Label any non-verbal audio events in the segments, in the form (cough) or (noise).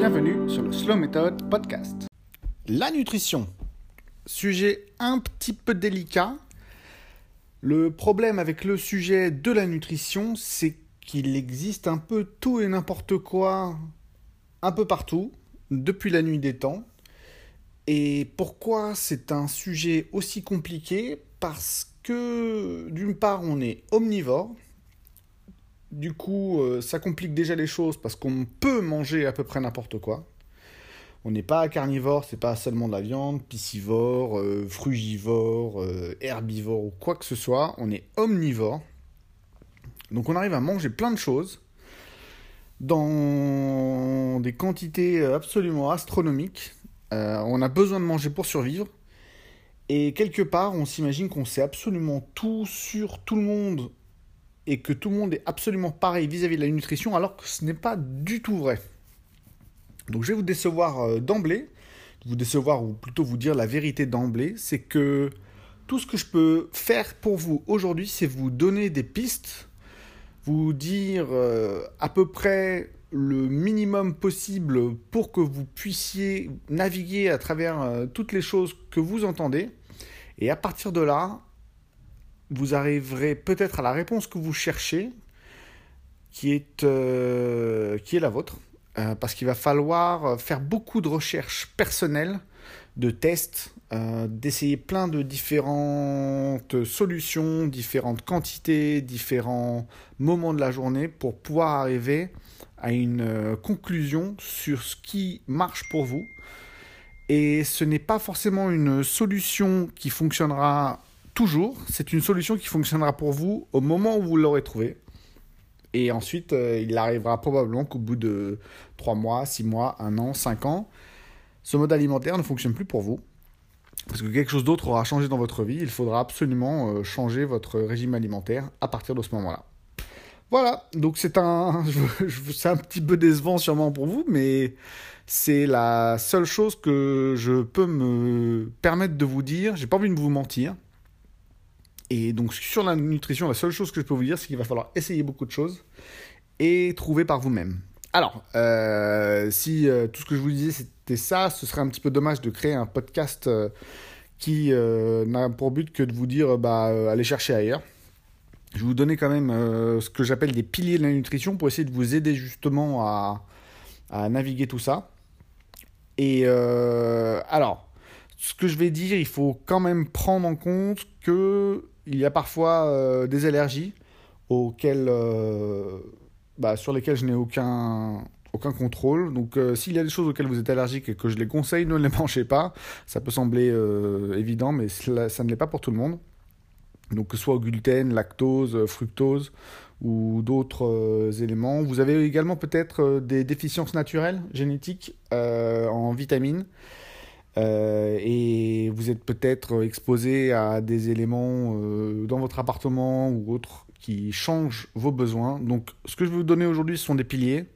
Bienvenue sur le Slow Method Podcast. La nutrition, sujet un petit peu délicat. Le problème avec le sujet de la nutrition, c'est qu'il existe un peu tout et n'importe quoi un peu partout, depuis la nuit des temps. Et pourquoi c'est un sujet aussi compliqué? Parce que d'une part on est omnivore, du coup euh, ça complique déjà les choses parce qu'on peut manger à peu près n'importe quoi. On n'est pas carnivore, c'est pas seulement de la viande, piscivore, euh, frugivore, euh, herbivore ou quoi que ce soit, on est omnivore. Donc on arrive à manger plein de choses dans des quantités absolument astronomiques. on a besoin de manger pour survivre. Et quelque part, on s'imagine qu'on sait absolument tout sur tout le monde et que tout le monde est absolument pareil vis-à-vis de la nutrition, alors que ce n'est pas du tout vrai. Donc je vais vous décevoir euh, d'emblée, vous décevoir ou plutôt vous dire la vérité d'emblée, c'est que tout ce que je peux faire pour vous aujourd'hui, c'est vous donner des pistes, vous dire euh, à peu près le minimum possible pour que vous puissiez naviguer à travers euh, toutes les choses que vous entendez et à partir de là, vous arriverez peut-être à la réponse que vous cherchez, qui est, euh, la vôtre. Euh, parce qu'il va falloir faire beaucoup de recherches personnelles, de tests, euh, d'essayer plein de différentes solutions, différentes quantités, différents moments de la journée pour pouvoir arriver à une conclusion sur ce qui marche pour vous et ce n'est pas forcément une solution qui fonctionnera toujours, c'est une solution qui fonctionnera pour vous au moment où vous l'aurez trouvé. Et ensuite, euh, il arrivera probablement qu'au bout de 3 mois, 6 mois, 1 an, 5 ans, ce mode alimentaire ne fonctionne plus pour vous. Parce que quelque chose d'autre aura changé dans votre vie, il faudra absolument euh, changer votre régime alimentaire à partir de ce moment-là. Voilà, donc c'est un, (laughs) c'est un petit peu décevant sûrement pour vous, mais c'est la seule chose que je peux me permettre de vous dire. J'ai pas envie de vous mentir. Et donc sur la nutrition, la seule chose que je peux vous dire, c'est qu'il va falloir essayer beaucoup de choses et trouver par vous-même. Alors, euh, si euh, tout ce que je vous disais c'était ça, ce serait un petit peu dommage de créer un podcast euh, qui n'a pour but que de vous dire bah allez chercher ailleurs. Je vais vous donner quand même ce que j'appelle des piliers de la nutrition pour essayer de vous aider justement à, à naviguer tout ça. Et alors, ce que je vais dire, il faut quand même prendre en compte que il y a parfois euh, des allergies euh, bah, sur lesquelles je n'ai aucun, contrôle. Donc, s'il y a des choses auxquelles vous êtes allergique et que je les conseille, ne les (laughs) mangez pas. Ça peut sembler évident, mais ça ne l'est pas pour tout le monde. Donc, que ce soit au gluten, lactose, fructose ou d'autres euh, éléments. Vous avez également peut-être euh, des déficiences naturelles génétiques euh, en vitamines. Et vous êtes peut-être exposé à des éléments dans votre appartement ou autres qui changent vos besoins. Donc ce que je vais vous donner aujourd'hui, ce sont des piliers.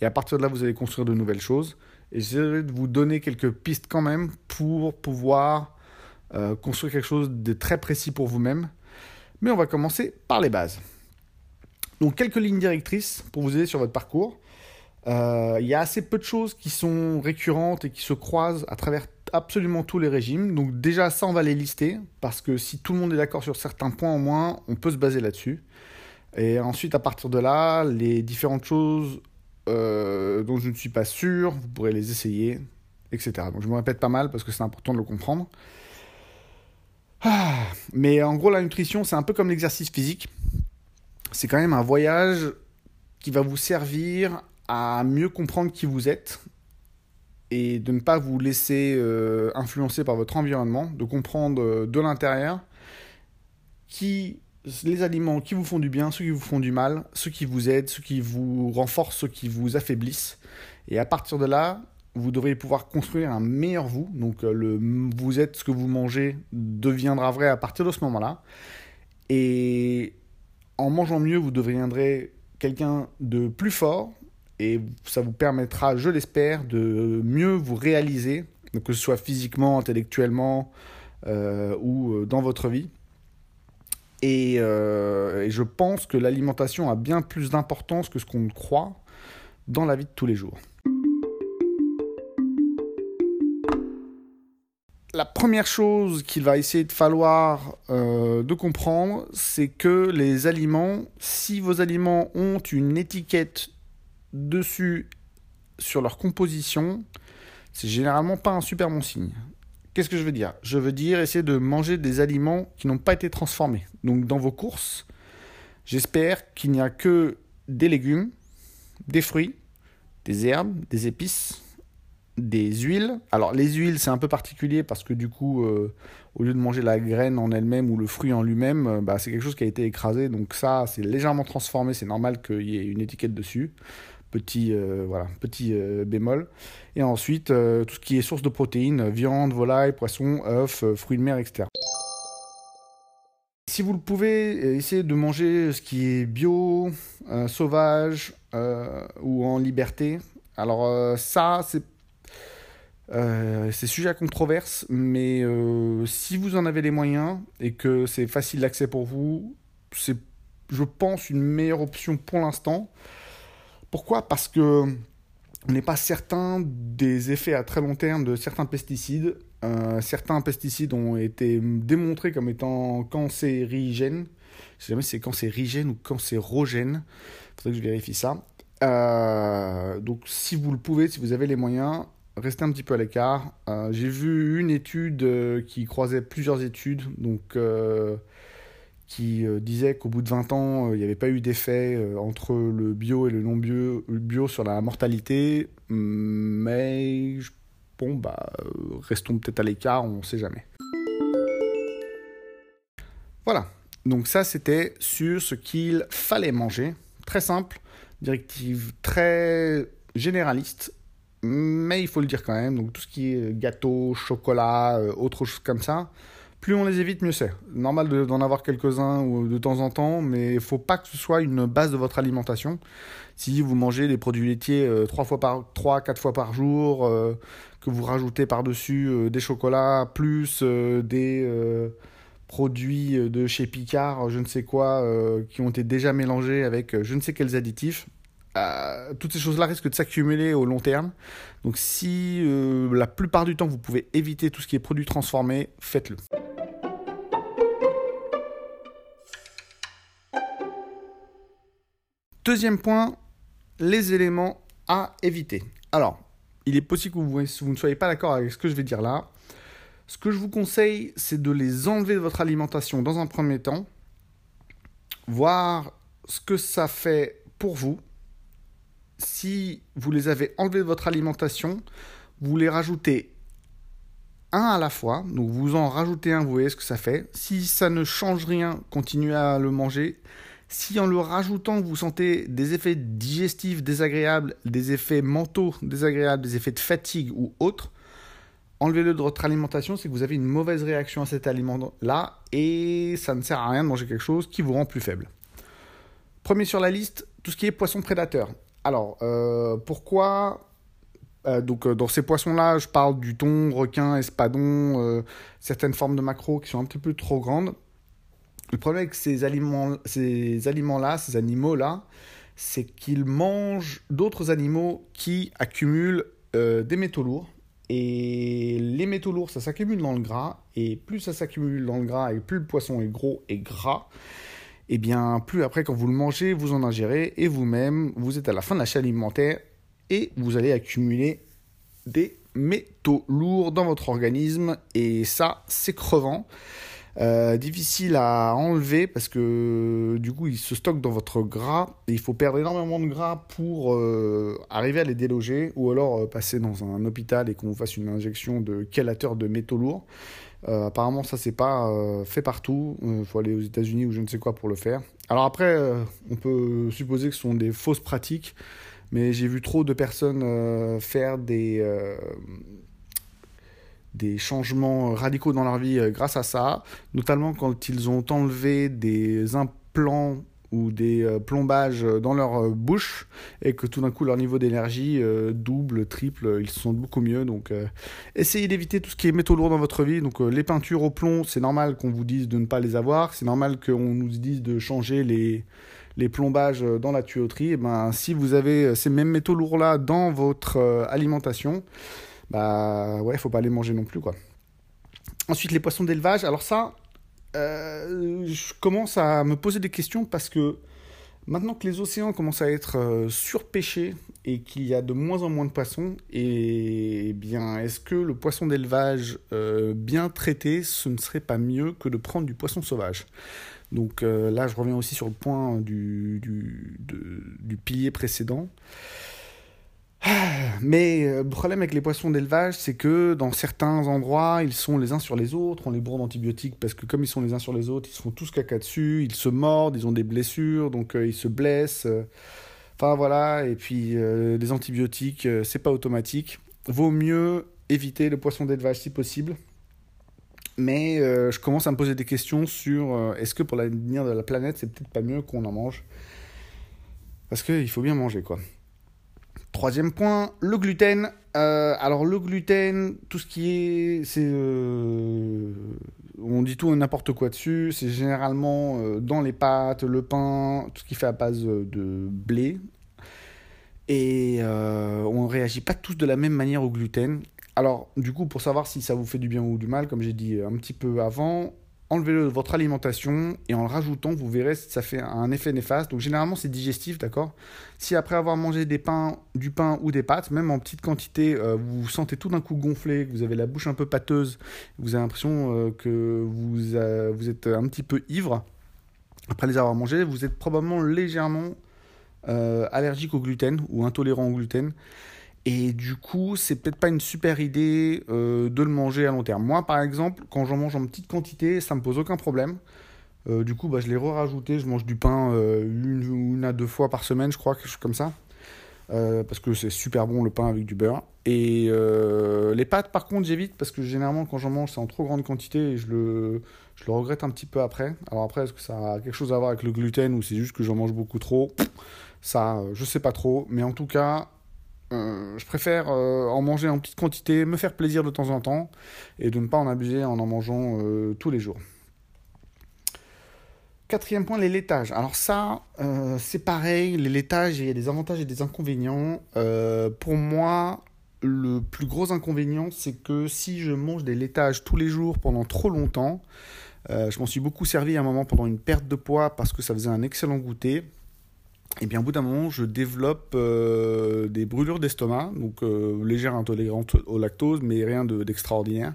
Et à partir de là, vous allez construire de nouvelles choses. Et j'essaierai de vous donner quelques pistes quand même pour pouvoir construire quelque chose de très précis pour vous-même. Mais on va commencer par les bases. Donc quelques lignes directrices pour vous aider sur votre parcours. Euh, il y a assez peu de choses qui sont récurrentes et qui se croisent à travers absolument tous les régimes. Donc déjà ça on va les lister parce que si tout le monde est d'accord sur certains points au moins, on peut se baser là-dessus. Et ensuite à partir de là, les différentes choses euh, dont je ne suis pas sûr, vous pourrez les essayer, etc. Donc je me répète pas mal parce que c'est important de le comprendre. Ah, mais en gros la nutrition c'est un peu comme l'exercice physique c'est quand même un voyage qui va vous servir à mieux comprendre qui vous êtes et de ne pas vous laisser euh, influencer par votre environnement, de comprendre euh, de l'intérieur qui les aliments qui vous font du bien, ceux qui vous font du mal, ceux qui vous aident, ceux qui vous renforcent, ceux qui vous affaiblissent. Et à partir de là, vous devriez pouvoir construire un meilleur vous. Donc euh, le vous êtes ce que vous mangez deviendra vrai à partir de ce moment-là. Et en mangeant mieux, vous deviendrez quelqu'un de plus fort et ça vous permettra, je l'espère, de mieux vous réaliser, que ce soit physiquement, intellectuellement euh, ou euh, dans votre vie. Euh, et, je pense que l'alimentation a bien plus d'importance que ce qu'on croit dans la vie de tous les jours. la première chose qu'il va essayer de falloir de comprendre, c'est que les aliments, si vos aliments ont une étiquette dessus sur leur composition, c'est généralement pas un super bon signe. Qu'est-ce que je veux dire? Je veux dire essayer de manger des aliments qui n'ont pas été transformés. Donc dans vos courses, j'espère qu'il n'y a que des légumes, des fruits, des herbes, des épices, des huiles. Alors les huiles c'est un peu particulier parce que du coup euh, au lieu de manger la graine en elle-même ou le fruit en lui-même, euh, bah, c'est quelque chose qui a été écrasé. Donc ça c'est légèrement transformé, c'est normal qu'il y ait une étiquette dessus. Petit, euh, petit bémol. Et ensuite tout ce qui est source de protéines, viande, volaille, poisson, œufs, fruits de mer, etc. Si vous le pouvez, essayez de manger ce qui est bio, sauvage ou en liberté. Alors ça, c'est euh, sujet à controverse, mais euh, si vous en avez les moyens et que c'est facile d'accès pour vous, c'est, je pense, une meilleure option pour l'instant. Pourquoi? Parce que on n'est pas certain des effets à très long terme de certains pesticides. Euh, certains pesticides ont été démontrés comme étant cancérigènes. Je sais jamais si c'est cancérigène ou cancérogène. Il faudrait que je vérifie ça. donc si vous le pouvez, si vous avez les moyens, rester un petit peu à l'écart. Euh, j'ai vu une étude euh, qui croisait plusieurs études, donc euh, qui disait qu'au bout de 20 ans, il n'y avait pas eu d'effet entre le bio et le non bio, bio sur la mortalité. Mais bon, bah, restons peut-être à l'écart, on ne sait jamais. Voilà. Donc ça, c'était sur ce qu'il fallait manger. Très simple, directive très généraliste mais il faut le dire quand même, donc tout ce qui est gâteau, chocolat, euh, autre chose comme ça, plus on les évite, mieux c'est. Normal d'en avoir quelques-uns de temps en temps, mais il faut pas que ce soit une base de votre alimentation. Si vous mangez des produits laitiers euh, trois fois par trois, quatre fois par jour, euh, que vous rajoutez par-dessus des chocolats plus des produits de chez Picard, je ne sais quoi, qui ont été déjà mélangés avec je ne sais quels additifs, euh, toutes ces choses-là risquent de s'accumuler au long terme. Donc si euh, la plupart du temps vous pouvez éviter tout ce qui est produits transformés, faites-le. Deuxième point, les éléments à éviter. Alors, il est possible que vous, ne soyez pas d'accord avec ce que je vais dire là. Ce que je vous conseille, c'est de les enlever de votre alimentation dans un premier temps, voir ce que ça fait pour vous, si vous les avez enlevés de votre alimentation, vous les rajoutez un à la fois. Donc vous en rajoutez un, vous voyez ce que ça fait. Si ça ne change rien, continuez à le manger. Si en le rajoutant, vous sentez des effets digestifs désagréables, des effets mentaux désagréables, des effets de fatigue ou autres, enlevez-le de votre alimentation, c'est que vous avez une mauvaise réaction à cet aliment-là et ça ne sert à rien de manger quelque chose qui vous rend plus faible. Premier sur la liste, tout ce qui est poisson prédateur. Alors, euh, pourquoi euh, donc euh, dans ces poissons-là, je parle du thon, requin, espadon, certaines formes de macros qui sont un petit peu trop grandes. Le problème avec ces aliments, ces aliments-là, ces animaux-là, c'est qu'ils mangent d'autres animaux qui accumulent des métaux lourds. Et les métaux lourds, ça s'accumule dans le gras. Et plus ça s'accumule dans le gras, et plus le poisson est gros et gras, et eh bien plus après quand vous le mangez, vous en ingérez et vous-même, vous êtes à la fin de la chaîne alimentaire et vous allez accumuler des métaux lourds dans votre organisme et ça c'est crevant. Euh, difficile à enlever parce que du coup ils se stockent dans votre gras et il faut perdre énormément de gras pour euh, arriver à les déloger ou alors euh, passer dans un hôpital et qu'on vous fasse une injection de calateur de métaux lourds. Apparemment, ça c'est pas fait partout. Il faut aller aux États-Unis ou je ne sais quoi pour le faire. Alors après, on peut supposer que ce sont des fausses pratiques, mais j'ai vu trop de personnes faire des des changements radicaux dans leur vie grâce à ça, notamment quand ils ont enlevé des implants ou des euh, plombages dans leur euh, bouche et que tout d'un coup leur niveau d'énergie euh, double, triple, ils se sentent beaucoup mieux. Donc essayez d'éviter tout ce qui est métaux lourds dans votre vie. Donc les peintures au plomb, c'est normal qu'on vous dise de ne pas les avoir. C'est normal qu'on nous dise de changer les, les plombages dans la tuyauterie. Et eh ben, si vous avez ces mêmes métaux lourds-là dans votre alimentation, bah ouais, faut pas les manger non plus quoi. ensuite, les poissons d'élevage. Alors ça, je commence à me poser des questions parce que Maintenant que les océans commencent à être euh, surpêchés et qu'il y a de moins en moins de poissons, et, eh bien, est-ce que le poisson d'élevage euh, bien traité, ce ne serait pas mieux que de prendre du poisson sauvage? Donc euh, là, je reviens aussi sur le point du, du pilier précédent. Mais euh, le problème avec les poissons d'élevage, c'est que dans certains endroits, ils sont les uns sur les autres, on les bourre d'antibiotiques parce que comme ils sont les uns sur les autres, ils se font tous caca dessus, ils se mordent, ils ont des blessures, donc euh, ils se blessent. Euh. Enfin voilà, et puis des antibiotiques, c'est pas automatique. Vaut mieux éviter le poisson d'élevage si possible. Mais je commence à me poser des questions sur est-ce que pour l'avenir de la planète, c'est peut-être pas mieux qu'on en mange? Parce qu'il faut bien manger quoi. Troisième point, le gluten. Euh, alors le gluten, tout ce qui est, c'est, euh, on dit tout et n'importe quoi dessus. C'est généralement euh, dans les pâtes, le pain, tout ce qui fait à base de blé. Et on réagit pas tous de la même manière au gluten. Alors du coup, pour savoir si ça vous fait du bien ou du mal, comme j'ai dit un petit peu avant, enlevez-le de votre alimentation et en le rajoutant, vous verrez si ça fait un effet néfaste. Donc généralement c'est digestif, d'accord? Si après avoir mangé des du pain ou des pâtes, même en petite quantité, euh, vous vous sentez tout d'un coup gonflé, vous avez la bouche un peu pâteuse, vous avez l'impression euh, que vous, euh, vous êtes un petit peu ivre, après les avoir mangés, vous êtes probablement légèrement allergique au gluten ou intolérant au gluten. Et du coup, c'est peut-être pas une super idée euh, de le manger à long terme. Moi, par exemple, quand j'en mange en petite quantité, ça me pose aucun problème. Euh, du coup, bah, je l'ai re-rajouté. Je mange du pain euh, une, à deux fois par semaine, je crois, quelque chose comme ça. parce que c'est super bon le pain avec du beurre. Et les pâtes, par contre, j'évite parce que généralement, quand j'en mange, c'est en trop grande quantité et je le, je le regrette un petit peu après. Alors après, est-ce que ça a quelque chose à voir avec le gluten ou c'est juste que j'en mange beaucoup trop? Ça, je sais pas trop. Mais en tout cas, euh, je préfère euh, en manger en petite quantité, me faire plaisir de temps en temps et de ne pas en abuser en en mangeant euh, tous les jours. Quatrième point, les laitages. Alors ça, c'est pareil, les laitages, il y a des avantages et des inconvénients. pour moi, le plus gros inconvénient, c'est que si je mange des laitages tous les jours pendant trop longtemps, je m'en suis beaucoup servi à un moment pendant une perte de poids parce que ça faisait un excellent goûter et bien au bout d'un moment, je développe euh, des brûlures d'estomac, donc euh, légères intolérantes au lactose, mais rien d'extraordinaire.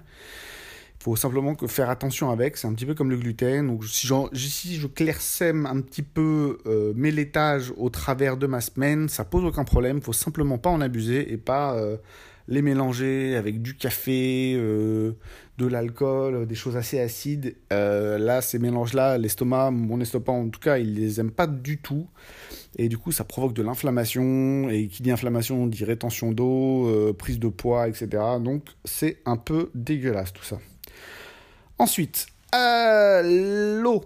Il faut simplement que faire attention avec, c'est un petit peu comme le gluten. Donc si, si je clairsème un petit peu euh, mes laitages au travers de ma semaine, ça pose aucun problème. Il faut simplement pas en abuser et pas euh, les mélanger avec du café, euh, de l'alcool, des choses assez acides. Euh, là, ces mélanges-là, l'estomac, mon estomac en tout cas, il les aime pas du tout. Et du coup, ça provoque de l'inflammation. Et qui dit inflammation dit rétention d'eau, euh, prise de poids, etc. Donc, c'est un peu dégueulasse tout ça. Ensuite, l'eau.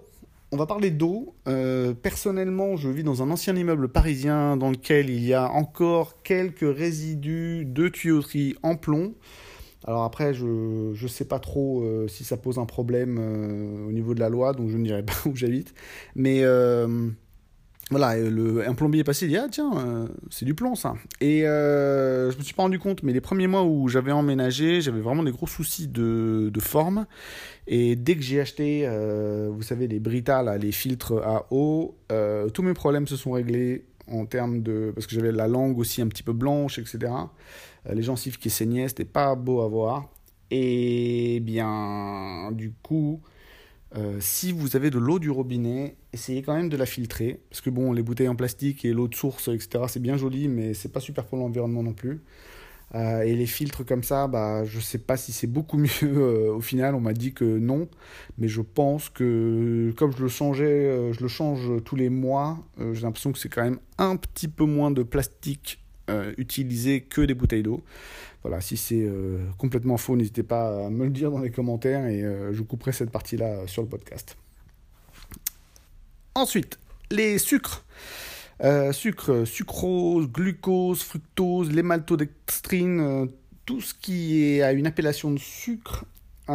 On va parler d'eau. Euh, personnellement, je vis dans un ancien immeuble parisien dans lequel il y a encore quelques résidus de tuyauterie en plomb. Alors après, je ne sais pas trop euh, si ça pose un problème euh, au niveau de la loi, donc je ne dirai (laughs) pas où j'habite. Mais voilà, le, un plombier est passé, il dit Ah, tiens, euh, c'est du plomb ça. Et euh, je me suis pas rendu compte, mais les premiers mois où j'avais emménagé, j'avais vraiment des gros soucis de, de forme. Et dès que j'ai acheté, euh, vous savez, les Brita, les filtres à eau, tous mes problèmes se sont réglés en termes de. Parce que j'avais la langue aussi un petit peu blanche, etc. Euh, les gencives qui saignaient, c'était pas beau à voir. Et bien, du coup. Euh, si vous avez de l'eau du robinet, essayez quand même de la filtrer. Parce que bon, les bouteilles en plastique et l'eau de source, etc., c'est bien joli, mais c'est pas super pour l'environnement non plus. Euh, et les filtres comme ça, bah, je sais pas si c'est beaucoup (laughs) mieux. Euh, au final, on m'a dit que non. Mais je pense que comme je le changeais, je le change tous les mois, j'ai l'impression que c'est quand même un petit peu moins de plastique utilisé que des bouteilles d'eau. Voilà, si c'est euh, complètement faux, n'hésitez pas à me le dire dans les commentaires et euh, je couperai cette partie-là euh, sur le podcast. Ensuite, les sucres. sucre, sucrose, glucose, fructose, les maltodextrines, tout ce qui est à une appellation de sucre, eh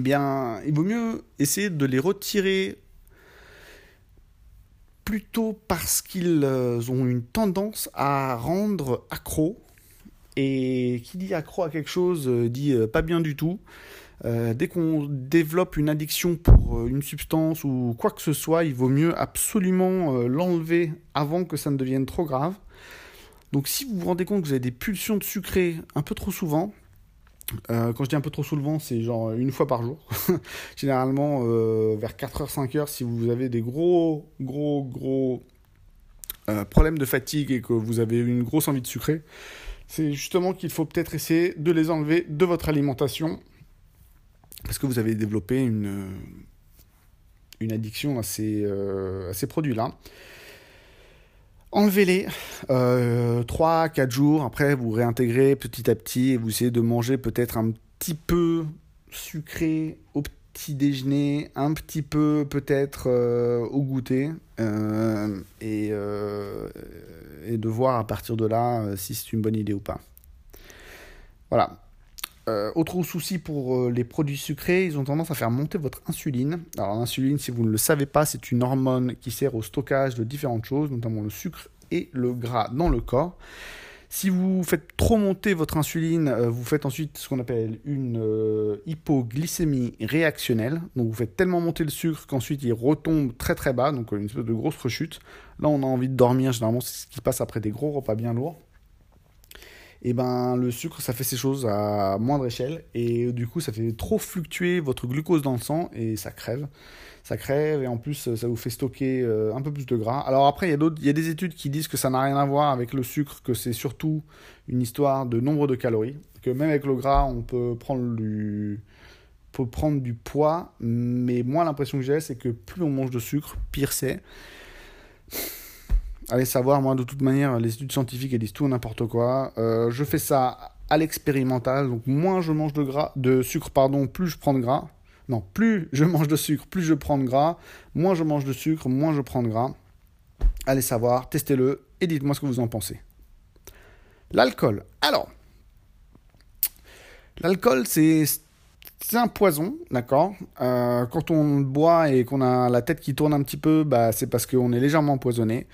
bien, il vaut mieux essayer de les retirer plutôt parce qu'ils euh, ont une tendance à rendre accro. Et qui dit accro à quelque chose dit pas bien du tout. dès qu'on développe une addiction pour une substance ou quoi que ce soit, il vaut mieux absolument l'enlever avant que ça ne devienne trop grave. Donc si vous vous rendez compte que vous avez des pulsions de sucré un peu trop souvent, euh, quand je dis un peu trop soulevant, c'est genre une fois par jour. (laughs) Généralement, euh, vers 4h, 5h, si vous avez des gros, gros, gros euh, problèmes de fatigue et que vous avez une grosse envie de sucrer, c'est justement qu'il faut peut-être essayer de les enlever de votre alimentation parce que vous avez développé une, une addiction à ces, ces produits-là. Enlevez-les euh, 3-4 jours, après vous réintégrez petit à petit et vous essayez de manger peut-être un petit peu sucré au petit déjeuner, un petit peu peut-être euh, au goûter euh, et, euh, et, de voir à partir de là si c'est une bonne idée ou pas. Voilà. Autre souci pour les produits sucrés, ils ont tendance à faire monter votre insuline. Alors l'insuline, si vous ne le savez pas, c'est une hormone qui sert au stockage de différentes choses, notamment le sucre et le gras dans le corps. Si vous faites trop monter votre insuline, euh, vous faites ensuite ce qu'on appelle une euh, hypoglycémie réactionnelle. Donc vous faites tellement monter le sucre qu'ensuite il retombe très très bas, donc une espèce de grosse rechute. Là on a envie de dormir, généralement c'est ce qui se passe après des gros repas bien lourds. Et ben le sucre ça fait ces choses à moindre échelle et du coup ça fait trop fluctuer votre glucose dans le sang et ça crève ça crève et en plus ça vous fait stocker euh, un peu plus de gras. Alors après, il y a d'autres, il y a des études qui disent que ça n'a rien à voir avec le sucre, que c'est surtout une histoire de nombre de calories, que même avec le gras, on peut prendre du, peut prendre du poids, mais moi l'impression que j'ai, c'est que plus on mange de sucre, pire c'est. Allez savoir, moi de toute manière, les études scientifiques elles disent tout n'importe quoi. Euh, je fais ça à l'expérimental, donc moins je mange de gras, de sucre pardon, plus je prends de gras. Non, plus je mange de sucre, plus je prends de gras. Moins je mange de sucre, moins je prends de gras. Allez savoir, testez-le et dites-moi ce que vous en pensez. L'alcool. Alors, l'alcool, c'est un poison, d'accord? Euh, Quand on boit et qu'on a la tête qui tourne un petit peu, bah, c'est parce qu'on est légèrement empoisonné.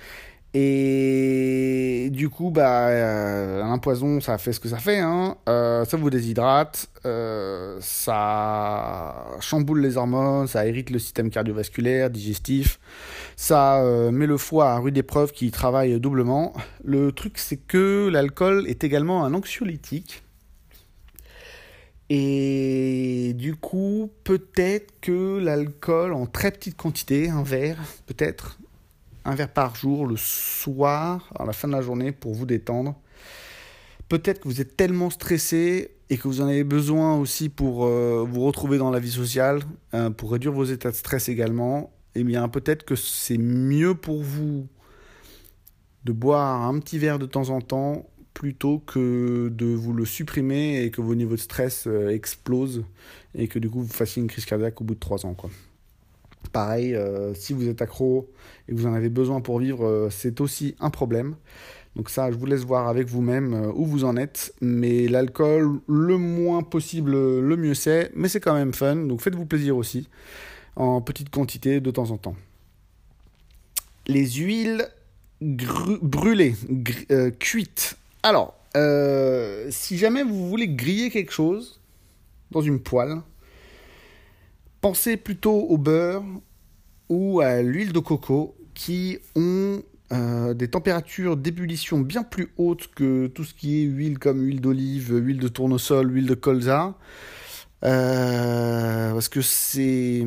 Et du coup, bah, euh, un poison, ça fait ce que ça fait. Hein. Euh, ça vous déshydrate, euh, ça chamboule les hormones, ça irrite le système cardiovasculaire, digestif. Ça met le foie à rude épreuve qui travaille doublement. Le truc, c'est que l'alcool est également un anxiolytique. Et du coup, peut-être que l'alcool en très petite quantité, un verre, peut-être, un verre par jour le soir, à la fin de la journée, pour vous détendre. Peut-être que vous êtes tellement stressé et que vous en avez besoin aussi pour euh, vous retrouver dans la vie sociale, hein, pour réduire vos états de stress également. Eh bien, peut-être que c'est mieux pour vous de boire un petit verre de temps en temps plutôt que de vous le supprimer et que vos niveaux de stress euh, explosent et que du coup vous fassiez une crise cardiaque au bout de trois ans. Quoi. Pareil, euh, si vous êtes accro et vous en avez besoin pour vivre, euh, c'est aussi un problème. Donc ça, je vous laisse voir avec vous-même euh, où vous en êtes. Mais l'alcool, le moins possible, le mieux c'est. Mais c'est quand même fun, donc faites-vous plaisir aussi, en petite quantité de temps en temps. Les huiles brûlées, cuites. Alors, si jamais vous voulez griller quelque chose dans une poêle, Pensez plutôt au beurre ou à l'huile de coco qui ont euh, des températures d'ébullition bien plus hautes que tout ce qui est huile comme huile d'olive, huile de tournesol, huile de colza. Euh, parce que ces,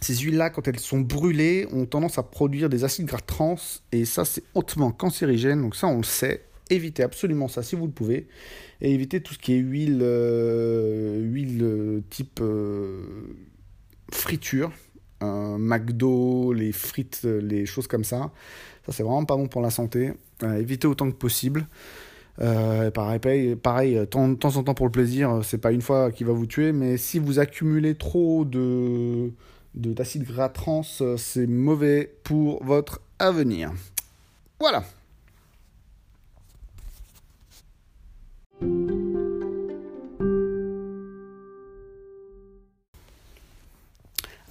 ces huiles-là, quand elles sont brûlées, ont tendance à produire des acides gras trans. Et ça, c'est hautement cancérigène. Donc ça, on le sait. Évitez absolument ça si vous le pouvez. Et évitez tout ce qui est huile, euh, huile type friture. McDo, les frites, les choses comme ça. Ça, c'est vraiment pas bon pour la santé. Euh, évitez autant que possible. Euh, pareil, de temps en temps pour le plaisir, c'est pas une fois qui va vous tuer, mais si vous accumulez trop de d'acide gras trans, c'est mauvais pour votre avenir. Voilà.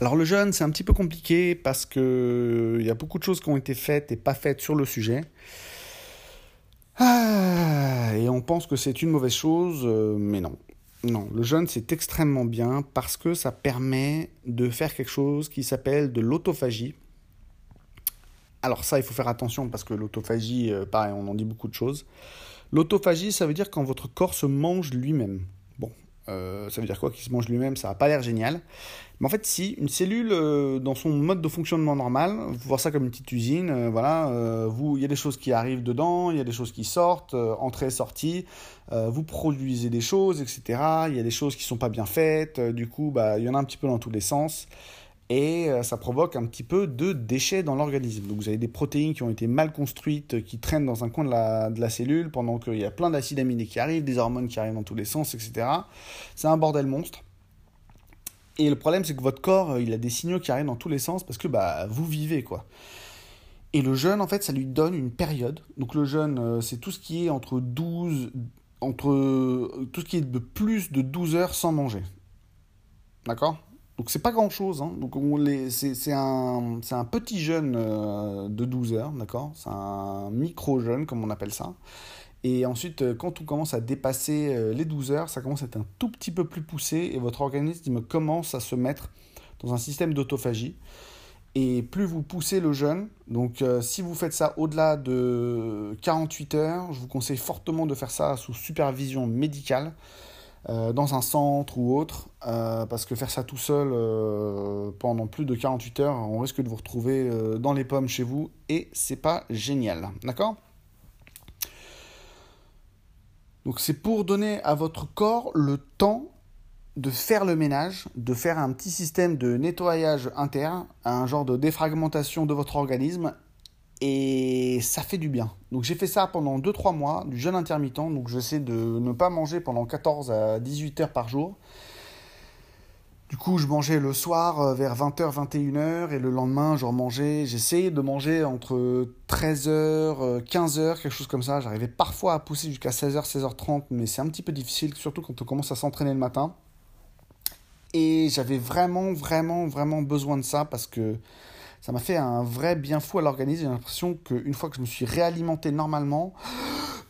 Alors le jeûne, c'est un petit peu compliqué parce que il y a beaucoup de choses qui ont été faites et pas faites sur le sujet. Ah, et on pense que c'est une mauvaise chose, euh, mais non. Non, le jeûne c'est extrêmement bien parce que ça permet de faire quelque chose qui s'appelle de l'autophagie. Alors ça, il faut faire attention parce que l'autophagie, euh, pareil, on en dit beaucoup de choses. L'autophagie, ça veut dire quand votre corps se mange lui-même. Bon, euh, ça veut dire quoi qu'il se mange lui-même? Ça n'a pas l'air génial. Mais en fait, si, une cellule, euh, dans son mode de fonctionnement normal, vous voyez ça comme une petite usine, euh, voilà, il y a des choses qui arrivent dedans, il y a des choses qui sortent, entrée, sortie, vous produisez des choses, etc. Il y a des choses qui ne sont pas bien faites, du coup, bah, il y en a un petit peu dans tous les sens et euh, ça provoque un petit peu de déchets dans l'organisme. Donc vous avez des protéines qui ont été mal construites, qui traînent dans un coin de la, cellule, pendant qu'il y a plein d'acides aminés qui arrivent, des hormones qui arrivent dans tous les sens, etc. C'est un bordel monstre. Et le problème, c'est que votre corps, euh, il a des signaux qui arrivent dans tous les sens parce que bah, vous vivez, quoi. Et le jeûne, en fait, ça lui donne une période. Donc le jeûne, euh, c'est tout ce qui est entre 12, entre tout ce qui est de plus de 12 heures sans manger. D'accord? Donc c'est pas grand chose. Hein. C'est un, petit jeûne euh, de 12 heures, d'accord? C'est un micro-jeûne, comme on appelle ça. Et ensuite, euh, quand on commence à dépasser euh, les 12 heures, ça commence à être un tout petit peu plus poussé et votre organisme commence à se mettre dans un système d'autophagie. Et plus vous poussez le jeûne, donc si vous faites ça au-delà de 48 heures, je vous conseille fortement de faire ça sous supervision médicale. Euh, dans un centre ou autre, euh, parce que faire ça tout seul euh, pendant plus de 48 heures, on risque de vous retrouver dans les pommes chez vous et c'est pas génial. D'accord? Donc c'est pour donner à votre corps le temps de faire le ménage, de faire un petit système de nettoyage interne, un genre de défragmentation de votre organisme et ça fait du bien. Donc j'ai fait ça pendant 2-3 mois, du jeûne intermittent, donc j'essaie de ne pas manger pendant 14 à 18 heures par jour. Du coup, je mangeais le soir euh, vers 20h, 21h, et le lendemain, je remangeais. J'essayais de manger entre 13h, 15h, quelque chose comme ça. J'arrivais parfois à pousser jusqu'à 16h, 16h30, mais c'est un petit peu difficile, surtout quand on commence à s'entraîner le matin. Et j'avais vraiment, vraiment, vraiment besoin de ça parce que ça m'a fait un vrai bien fou à l'organisme. J'ai l'impression qu'une fois que je me suis réalimenté normalement,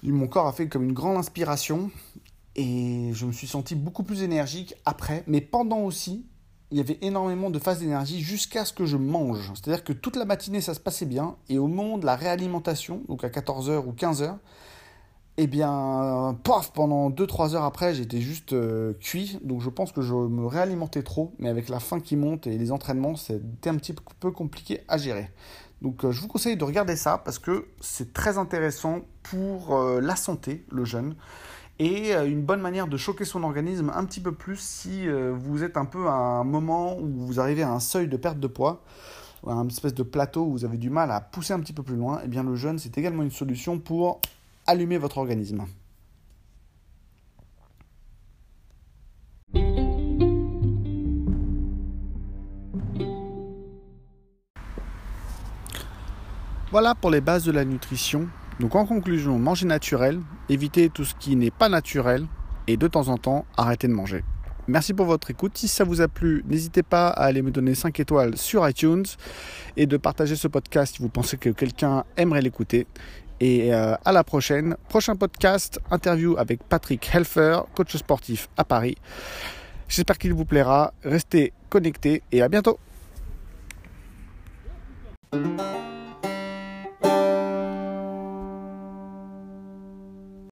mon corps a fait comme une grande inspiration et je me suis senti beaucoup plus énergique après, mais pendant aussi, il y avait énormément de phases d'énergie jusqu'à ce que je mange. C'est-à-dire que toute la matinée, ça se passait bien, et au moment de la réalimentation, donc à 14h ou 15h, eh bien, paf, pendant 2-3 heures après, j'étais juste euh, cuit. Donc je pense que je me réalimentais trop. Mais avec la faim qui monte et les entraînements, c'était un petit peu compliqué à gérer. Donc euh, je vous conseille de regarder ça parce que c'est très intéressant pour euh, la santé, le jeûne. Et une bonne manière de choquer son organisme un petit peu plus si vous êtes un peu à un moment où vous arrivez à un seuil de perte de poids à un espèce de plateau où vous avez du mal à pousser un petit peu plus loin, eh bien le jeûne c'est également une solution pour allumer votre organisme. Voilà pour les bases de la nutrition. Donc en conclusion, manger naturel, éviter tout ce qui n'est pas naturel et de temps en temps arrêter de manger. Merci pour votre écoute. Si ça vous a plu, n'hésitez pas à aller me donner 5 étoiles sur iTunes et de partager ce podcast si vous pensez que quelqu'un aimerait l'écouter. Et euh, à la prochaine. Prochain podcast, interview avec Patrick Helfer, coach sportif à Paris. J'espère qu'il vous plaira. Restez connectés et à bientôt.